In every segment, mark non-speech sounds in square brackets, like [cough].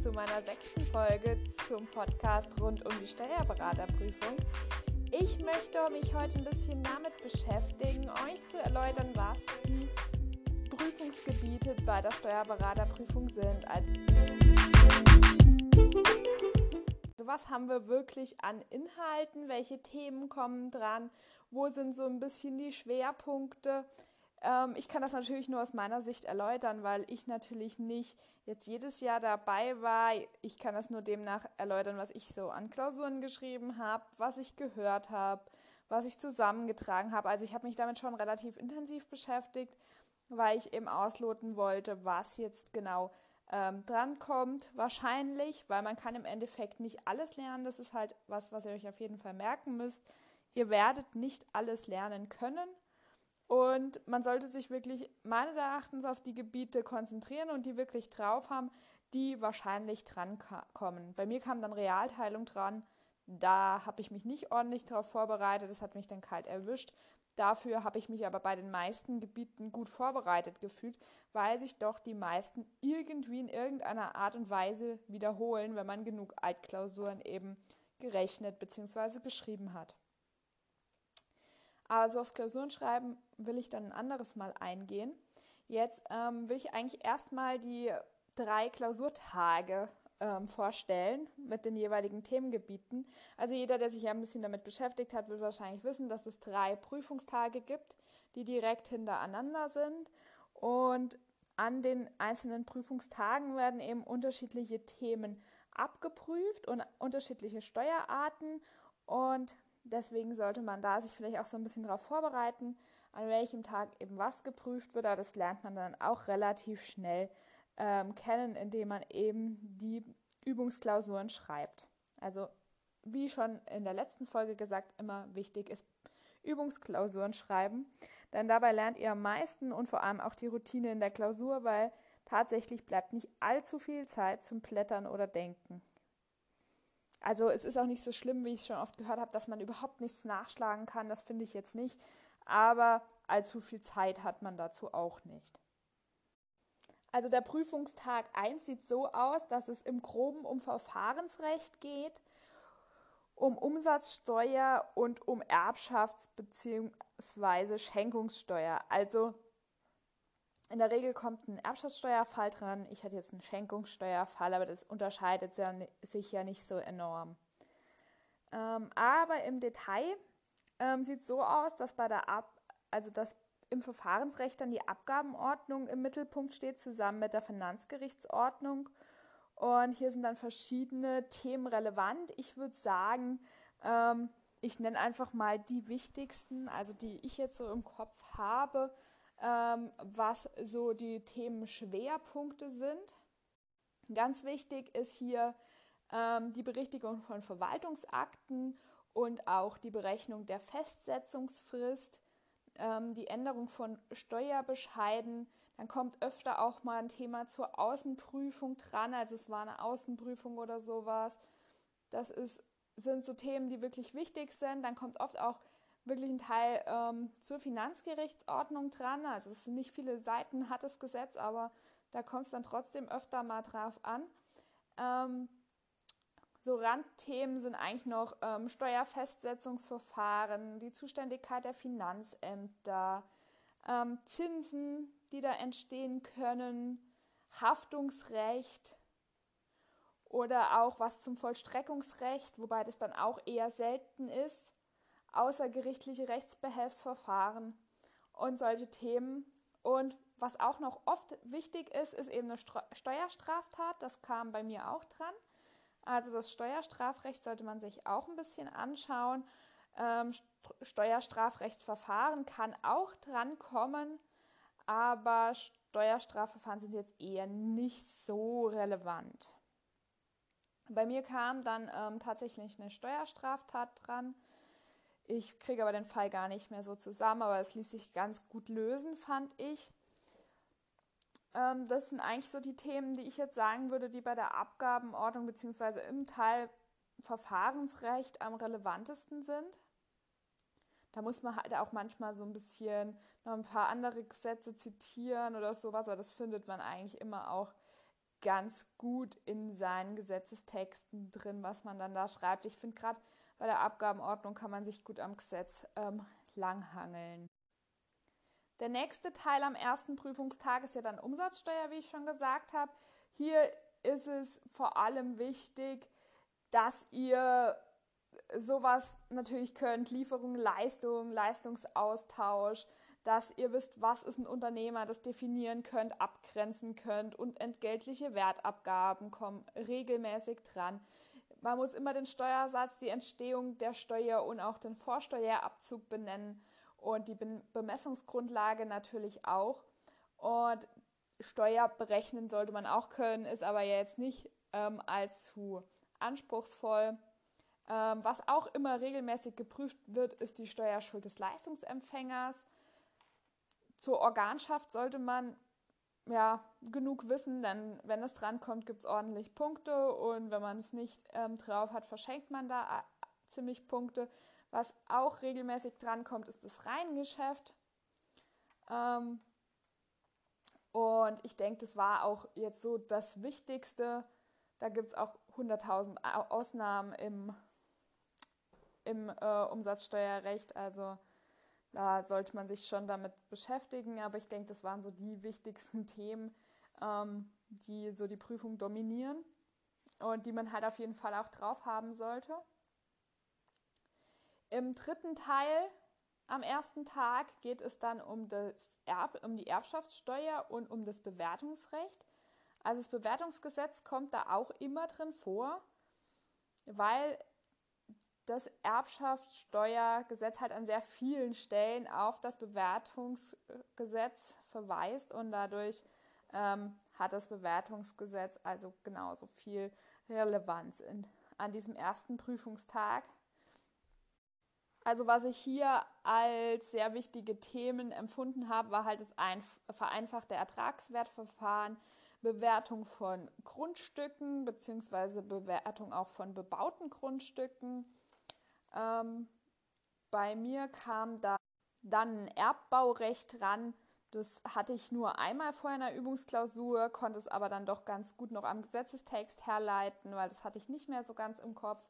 zu meiner sechsten Folge zum Podcast rund um die Steuerberaterprüfung. Ich möchte mich heute ein bisschen damit beschäftigen, euch zu erläutern, was die Prüfungsgebiete bei der Steuerberaterprüfung sind. Also, was haben wir wirklich an Inhalten? Welche Themen kommen dran? Wo sind so ein bisschen die Schwerpunkte? Ähm, ich kann das natürlich nur aus meiner Sicht erläutern, weil ich natürlich nicht jetzt jedes Jahr dabei war. Ich kann das nur demnach erläutern, was ich so an Klausuren geschrieben habe, was ich gehört habe, was ich zusammengetragen habe. Also ich habe mich damit schon relativ intensiv beschäftigt, weil ich eben ausloten wollte, was jetzt genau ähm, drankommt. Wahrscheinlich, weil man kann im Endeffekt nicht alles lernen. Das ist halt was, was ihr euch auf jeden Fall merken müsst. Ihr werdet nicht alles lernen können und man sollte sich wirklich meines Erachtens auf die Gebiete konzentrieren und die wirklich drauf haben, die wahrscheinlich drankommen. Bei mir kam dann Realteilung dran. Da habe ich mich nicht ordentlich darauf vorbereitet. Das hat mich dann kalt erwischt. Dafür habe ich mich aber bei den meisten Gebieten gut vorbereitet gefühlt, weil sich doch die meisten irgendwie in irgendeiner Art und Weise wiederholen, wenn man genug Altklausuren eben gerechnet bzw. geschrieben hat. Also aufs Klausurenschreiben will ich dann ein anderes Mal eingehen. Jetzt ähm, will ich eigentlich erstmal die drei Klausurtage ähm, vorstellen mit den jeweiligen Themengebieten. Also jeder, der sich ja ein bisschen damit beschäftigt hat, wird wahrscheinlich wissen, dass es drei Prüfungstage gibt, die direkt hintereinander sind. Und an den einzelnen Prüfungstagen werden eben unterschiedliche Themen abgeprüft und unterschiedliche Steuerarten. Und Deswegen sollte man da sich vielleicht auch so ein bisschen darauf vorbereiten, an welchem Tag eben was geprüft wird. Aber das lernt man dann auch relativ schnell ähm, kennen, indem man eben die Übungsklausuren schreibt. Also wie schon in der letzten Folge gesagt, immer wichtig ist Übungsklausuren schreiben. Denn dabei lernt ihr am meisten und vor allem auch die Routine in der Klausur, weil tatsächlich bleibt nicht allzu viel Zeit zum Plättern oder Denken. Also es ist auch nicht so schlimm, wie ich schon oft gehört habe, dass man überhaupt nichts nachschlagen kann. Das finde ich jetzt nicht. Aber allzu viel Zeit hat man dazu auch nicht. Also der Prüfungstag 1 sieht so aus, dass es im groben um Verfahrensrecht geht, um Umsatzsteuer und um Erbschafts- bzw. Schenkungssteuer. Also in der Regel kommt ein Erbschaftssteuerfall dran. Ich hatte jetzt einen Schenkungssteuerfall, aber das unterscheidet sich ja nicht so enorm. Ähm, aber im Detail ähm, sieht es so aus, dass bei der Ab also dass im Verfahrensrecht dann die Abgabenordnung im Mittelpunkt steht, zusammen mit der Finanzgerichtsordnung. Und hier sind dann verschiedene Themen relevant. Ich würde sagen, ähm, ich nenne einfach mal die wichtigsten, also die ich jetzt so im Kopf habe ähm, was so die Themenschwerpunkte sind. Ganz wichtig ist hier ähm, die Berichtigung von Verwaltungsakten und auch die Berechnung der Festsetzungsfrist, ähm, die Änderung von Steuerbescheiden. Dann kommt öfter auch mal ein Thema zur Außenprüfung dran, also es war eine Außenprüfung oder sowas. Das ist, sind so Themen, die wirklich wichtig sind. Dann kommt oft auch wirklich ein Teil ähm, zur Finanzgerichtsordnung dran. Also es sind nicht viele Seiten hat das Gesetz, aber da kommt es dann trotzdem öfter mal drauf an. Ähm, so Randthemen sind eigentlich noch ähm, Steuerfestsetzungsverfahren, die Zuständigkeit der Finanzämter, ähm, Zinsen, die da entstehen können, Haftungsrecht oder auch was zum Vollstreckungsrecht, wobei das dann auch eher selten ist außergerichtliche Rechtsbehelfsverfahren und solche Themen. Und was auch noch oft wichtig ist, ist eben eine Steuerstraftat. Das kam bei mir auch dran. Also das Steuerstrafrecht sollte man sich auch ein bisschen anschauen. Ähm, Steuerstrafrechtsverfahren kann auch drankommen, aber Steuerstrafverfahren sind jetzt eher nicht so relevant. Bei mir kam dann ähm, tatsächlich eine Steuerstraftat dran. Ich kriege aber den Fall gar nicht mehr so zusammen, aber es ließ sich ganz gut lösen, fand ich. Ähm, das sind eigentlich so die Themen, die ich jetzt sagen würde, die bei der Abgabenordnung bzw. im Teil Verfahrensrecht am relevantesten sind. Da muss man halt auch manchmal so ein bisschen noch ein paar andere Gesetze zitieren oder sowas, aber das findet man eigentlich immer auch ganz gut in seinen Gesetzestexten drin, was man dann da schreibt. Ich finde gerade bei der Abgabenordnung kann man sich gut am Gesetz ähm, langhangeln. Der nächste Teil am ersten Prüfungstag ist ja dann Umsatzsteuer, wie ich schon gesagt habe. Hier ist es vor allem wichtig, dass ihr sowas natürlich könnt, Lieferung, Leistung, Leistungsaustausch, dass ihr wisst, was ist ein Unternehmer, das definieren könnt, abgrenzen könnt und entgeltliche Wertabgaben kommen regelmäßig dran. Man muss immer den Steuersatz, die Entstehung der Steuer und auch den Vorsteuerabzug benennen und die Bemessungsgrundlage natürlich auch. Und Steuer berechnen sollte man auch können, ist aber jetzt nicht ähm, allzu anspruchsvoll. Ähm, was auch immer regelmäßig geprüft wird, ist die Steuerschuld des Leistungsempfängers. Zur Organschaft sollte man ja genug wissen, denn wenn es drankommt, gibt es ordentlich Punkte und wenn man es nicht ähm, drauf hat, verschenkt man da äh, ziemlich Punkte. Was auch regelmäßig drankommt, ist das Reihengeschäft. Ähm, und ich denke, das war auch jetzt so das Wichtigste. Da gibt es auch 100.000 Ausnahmen im, im äh, Umsatzsteuerrecht. Also da sollte man sich schon damit beschäftigen. Aber ich denke, das waren so die wichtigsten [laughs] Themen, ähm, die so die Prüfung dominieren und die man halt auf jeden Fall auch drauf haben sollte. Im dritten Teil am ersten Tag geht es dann um, das Erb, um die Erbschaftssteuer und um das Bewertungsrecht. Also das Bewertungsgesetz kommt da auch immer drin vor, weil das Erbschaftssteuergesetz halt an sehr vielen Stellen auf das Bewertungsgesetz verweist und dadurch ähm, hat das Bewertungsgesetz also genauso viel Relevanz in, an diesem ersten Prüfungstag. Also was ich hier als sehr wichtige Themen empfunden habe, war halt das vereinfachte Ertragswertverfahren, Bewertung von Grundstücken beziehungsweise Bewertung auch von bebauten Grundstücken. Ähm, bei mir kam da dann ein Erbbaurecht ran. Das hatte ich nur einmal vor einer Übungsklausur, konnte es aber dann doch ganz gut noch am Gesetzestext herleiten, weil das hatte ich nicht mehr so ganz im Kopf.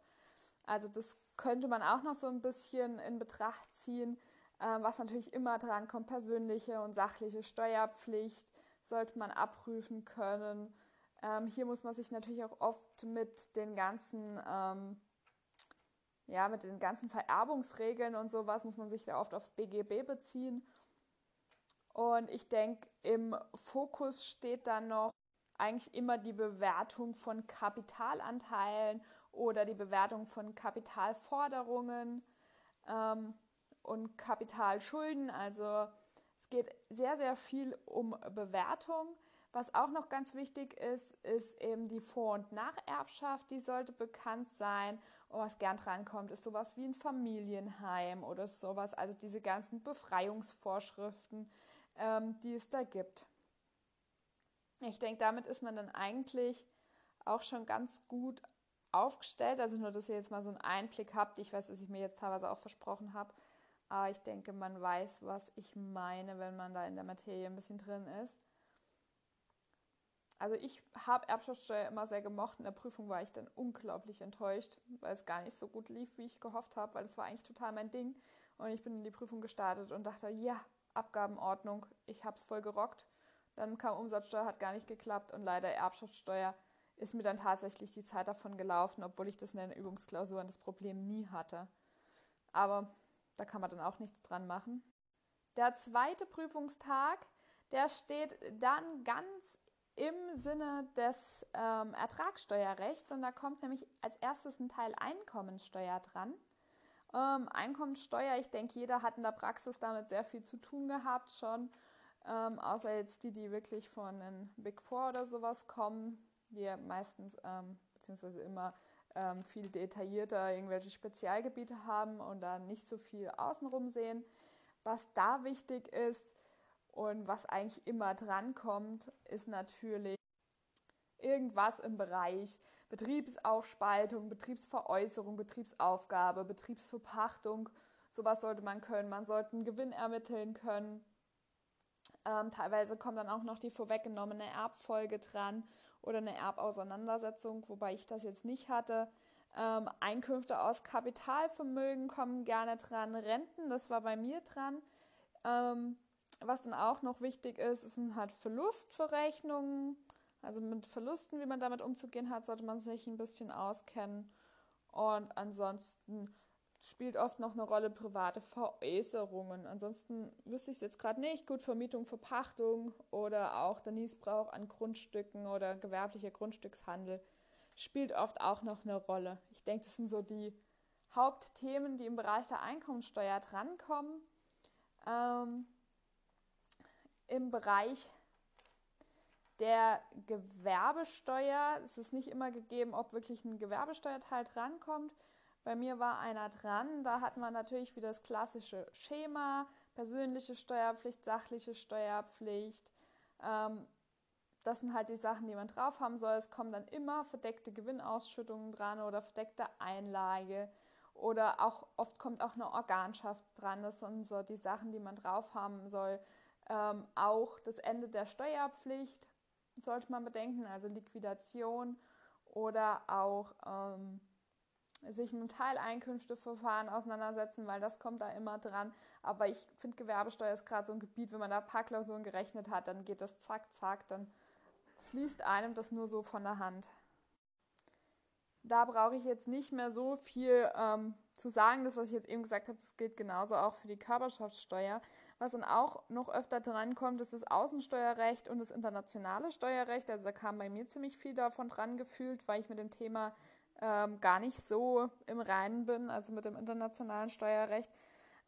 Also das könnte man auch noch so ein bisschen in Betracht ziehen, äh, was natürlich immer dran kommt, persönliche und sachliche Steuerpflicht sollte man abprüfen können. Ähm, hier muss man sich natürlich auch oft mit den ganzen, ähm, ja, mit den ganzen Vererbungsregeln und sowas muss man sich da oft aufs BGB beziehen. Und ich denke, im Fokus steht dann noch eigentlich immer die Bewertung von Kapitalanteilen oder die Bewertung von Kapitalforderungen ähm, und Kapitalschulden. Also es geht sehr, sehr viel um Bewertung. Was auch noch ganz wichtig ist, ist eben die Vor- und Nacherbschaft, die sollte bekannt sein. Und was gern drankommt, ist sowas wie ein Familienheim oder sowas, also diese ganzen Befreiungsvorschriften, ähm, die es da gibt. Ich denke, damit ist man dann eigentlich auch schon ganz gut aufgestellt. Also nur, dass ihr jetzt mal so einen Einblick habt. Ich weiß, dass ich mir jetzt teilweise auch versprochen habe. Aber ich denke, man weiß, was ich meine, wenn man da in der Materie ein bisschen drin ist. Also ich habe Erbschaftssteuer immer sehr gemocht. In der Prüfung war ich dann unglaublich enttäuscht, weil es gar nicht so gut lief, wie ich gehofft habe, weil es war eigentlich total mein Ding. Und ich bin in die Prüfung gestartet und dachte, ja, Abgabenordnung, ich habe es voll gerockt. Dann kam Umsatzsteuer, hat gar nicht geklappt und leider Erbschaftssteuer ist mir dann tatsächlich die Zeit davon gelaufen, obwohl ich das in den Übungsklausuren das Problem nie hatte. Aber da kann man dann auch nichts dran machen. Der zweite Prüfungstag, der steht dann ganz im Sinne des ähm, Ertragssteuerrechts und da kommt nämlich als erstes ein Teil Einkommensteuer dran. Ähm, Einkommensteuer, ich denke, jeder hat in der Praxis damit sehr viel zu tun gehabt schon, ähm, außer jetzt die, die wirklich von den Big Four oder sowas kommen die ja meistens ähm, beziehungsweise immer ähm, viel detaillierter irgendwelche Spezialgebiete haben und da nicht so viel außenrum sehen. Was da wichtig ist und was eigentlich immer drankommt, ist natürlich irgendwas im Bereich Betriebsaufspaltung, Betriebsveräußerung, Betriebsaufgabe, Betriebsverpachtung. Sowas sollte man können. Man sollte einen Gewinn ermitteln können. Ähm, teilweise kommt dann auch noch die vorweggenommene Erbfolge dran oder eine Erbauseinandersetzung, wobei ich das jetzt nicht hatte. Ähm, Einkünfte aus Kapitalvermögen kommen gerne dran. Renten, das war bei mir dran. Ähm, was dann auch noch wichtig ist, sind halt Verlustverrechnungen. Also mit Verlusten, wie man damit umzugehen hat, sollte man sich ein bisschen auskennen. Und ansonsten spielt oft noch eine Rolle private Veräußerungen. Ansonsten wüsste ich es jetzt gerade nicht. Gut, Vermietung, Verpachtung oder auch der Niesbrauch an Grundstücken oder gewerblicher Grundstückshandel spielt oft auch noch eine Rolle. Ich denke, das sind so die Hauptthemen, die im Bereich der Einkommensteuer drankommen. Ähm, Im Bereich der Gewerbesteuer ist es nicht immer gegeben, ob wirklich ein Gewerbesteuerteil drankommt. Bei mir war einer dran. Da hat man natürlich wieder das klassische Schema, persönliche Steuerpflicht, sachliche Steuerpflicht. Ähm, das sind halt die Sachen, die man drauf haben soll. Es kommen dann immer verdeckte Gewinnausschüttungen dran oder verdeckte Einlage. Oder auch oft kommt auch eine Organschaft dran. Das sind so die Sachen, die man drauf haben soll. Ähm, auch das Ende der Steuerpflicht sollte man bedenken, also Liquidation oder auch ähm, sich mit Teileinkünfteverfahren auseinandersetzen, weil das kommt da immer dran. Aber ich finde, Gewerbesteuer ist gerade so ein Gebiet, wenn man da ein paar Klausuren gerechnet hat, dann geht das zack, zack, dann fließt einem das nur so von der Hand. Da brauche ich jetzt nicht mehr so viel ähm, zu sagen. Das, was ich jetzt eben gesagt habe, das gilt genauso auch für die Körperschaftssteuer. Was dann auch noch öfter drankommt, ist das Außensteuerrecht und das internationale Steuerrecht. Also da kam bei mir ziemlich viel davon dran gefühlt, weil ich mit dem Thema ähm, gar nicht so im Reinen bin. Also mit dem internationalen Steuerrecht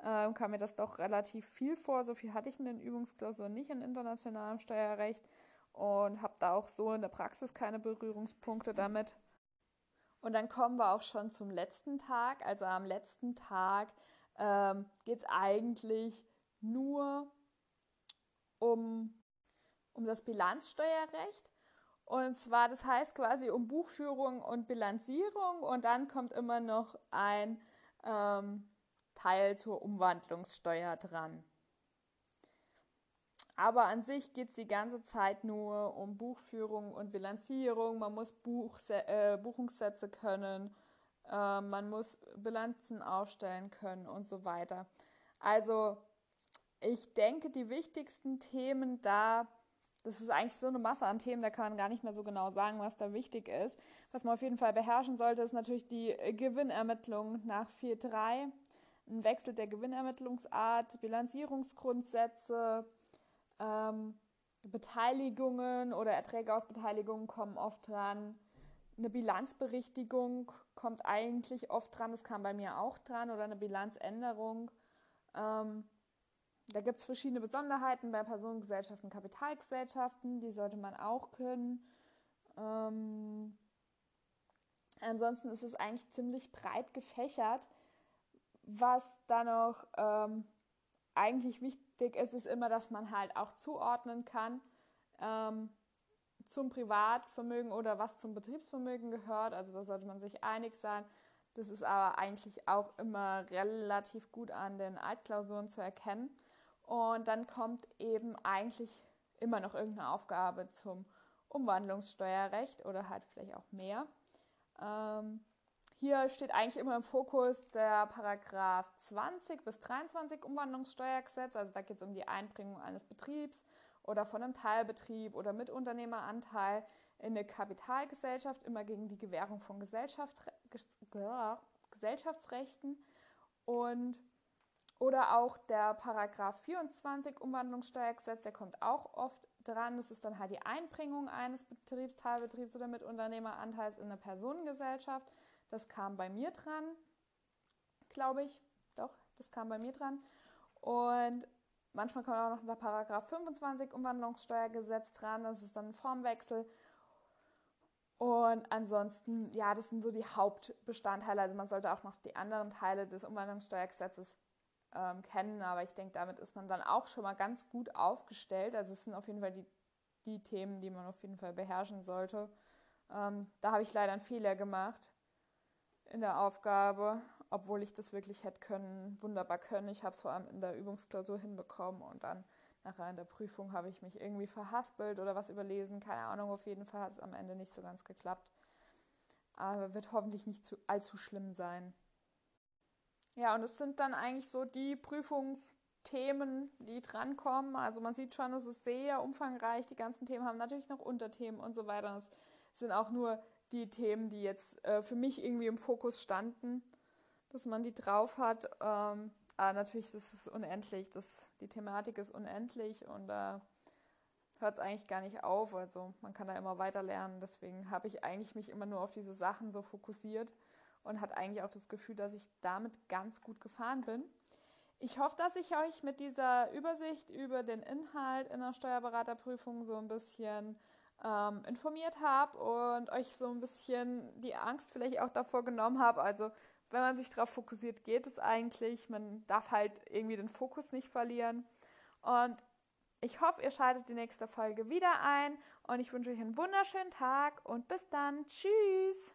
ähm, kam mir das doch relativ viel vor. So viel hatte ich in den Übungsklausuren nicht in internationalem Steuerrecht und habe da auch so in der Praxis keine Berührungspunkte damit. Und dann kommen wir auch schon zum letzten Tag. Also am letzten Tag ähm, geht es eigentlich nur um, um das Bilanzsteuerrecht. Und zwar, das heißt quasi um Buchführung und Bilanzierung. Und dann kommt immer noch ein ähm, Teil zur Umwandlungssteuer dran. Aber an sich geht es die ganze Zeit nur um Buchführung und Bilanzierung. Man muss Buchse äh, Buchungssätze können, äh, man muss Bilanzen aufstellen können und so weiter. Also ich denke, die wichtigsten Themen da, das ist eigentlich so eine Masse an Themen, da kann man gar nicht mehr so genau sagen, was da wichtig ist. Was man auf jeden Fall beherrschen sollte, ist natürlich die Gewinnermittlung nach 4.3, ein Wechsel der Gewinnermittlungsart, Bilanzierungsgrundsätze, ähm, Beteiligungen oder Erträge aus Beteiligungen kommen oft dran. Eine Bilanzberichtigung kommt eigentlich oft dran, das kam bei mir auch dran, oder eine Bilanzänderung. Ähm, da gibt es verschiedene Besonderheiten bei Personengesellschaften Kapitalgesellschaften, die sollte man auch können. Ähm, ansonsten ist es eigentlich ziemlich breit gefächert. Was da noch ähm, eigentlich wichtig ist, ist immer, dass man halt auch zuordnen kann ähm, zum Privatvermögen oder was zum Betriebsvermögen gehört. Also da sollte man sich einig sein. Das ist aber eigentlich auch immer relativ gut an den Altklausuren zu erkennen. Und dann kommt eben eigentlich immer noch irgendeine Aufgabe zum Umwandlungssteuerrecht oder halt vielleicht auch mehr. Ähm, hier steht eigentlich immer im Fokus der Paragraph 20 bis 23 Umwandlungssteuergesetz. Also da geht es um die Einbringung eines Betriebs oder von einem Teilbetrieb oder Mitunternehmeranteil in eine Kapitalgesellschaft, immer gegen die Gewährung von Gesellschaft, Gesellschaftsrechten. Und oder auch der Paragraph 24 Umwandlungssteuergesetz, der kommt auch oft dran. Das ist dann halt die Einbringung eines Betriebs, Teilbetriebs oder Mitunternehmeranteils in eine Personengesellschaft. Das kam bei mir dran, glaube ich. Doch, das kam bei mir dran. Und manchmal kommt auch noch der Paragraph 25 Umwandlungssteuergesetz dran. Das ist dann ein Formwechsel. Und ansonsten, ja, das sind so die Hauptbestandteile. Also man sollte auch noch die anderen Teile des Umwandlungssteuergesetzes ähm, kennen, aber ich denke, damit ist man dann auch schon mal ganz gut aufgestellt. Also es sind auf jeden Fall die, die Themen, die man auf jeden Fall beherrschen sollte. Ähm, da habe ich leider einen Fehler gemacht in der Aufgabe, obwohl ich das wirklich hätte können, wunderbar können. Ich habe es vor allem in der Übungsklausur hinbekommen und dann nachher in der Prüfung habe ich mich irgendwie verhaspelt oder was überlesen. Keine Ahnung, auf jeden Fall hat es am Ende nicht so ganz geklappt. Aber wird hoffentlich nicht zu, allzu schlimm sein. Ja, und es sind dann eigentlich so die Prüfungsthemen, die drankommen. Also man sieht schon, es ist sehr umfangreich. Die ganzen Themen haben natürlich noch Unterthemen und so weiter. es sind auch nur die Themen, die jetzt äh, für mich irgendwie im Fokus standen, dass man die drauf hat. Ähm, aber natürlich ist es unendlich. Das, die Thematik ist unendlich und äh, hört es eigentlich gar nicht auf. Also man kann da immer weiter lernen. Deswegen habe ich eigentlich mich immer nur auf diese Sachen so fokussiert und hat eigentlich auch das Gefühl, dass ich damit ganz gut gefahren bin. Ich hoffe, dass ich euch mit dieser Übersicht über den Inhalt in der Steuerberaterprüfung so ein bisschen ähm, informiert habe und euch so ein bisschen die Angst vielleicht auch davor genommen habe. Also wenn man sich darauf fokussiert, geht es eigentlich. Man darf halt irgendwie den Fokus nicht verlieren. Und ich hoffe, ihr schaltet die nächste Folge wieder ein und ich wünsche euch einen wunderschönen Tag und bis dann. Tschüss.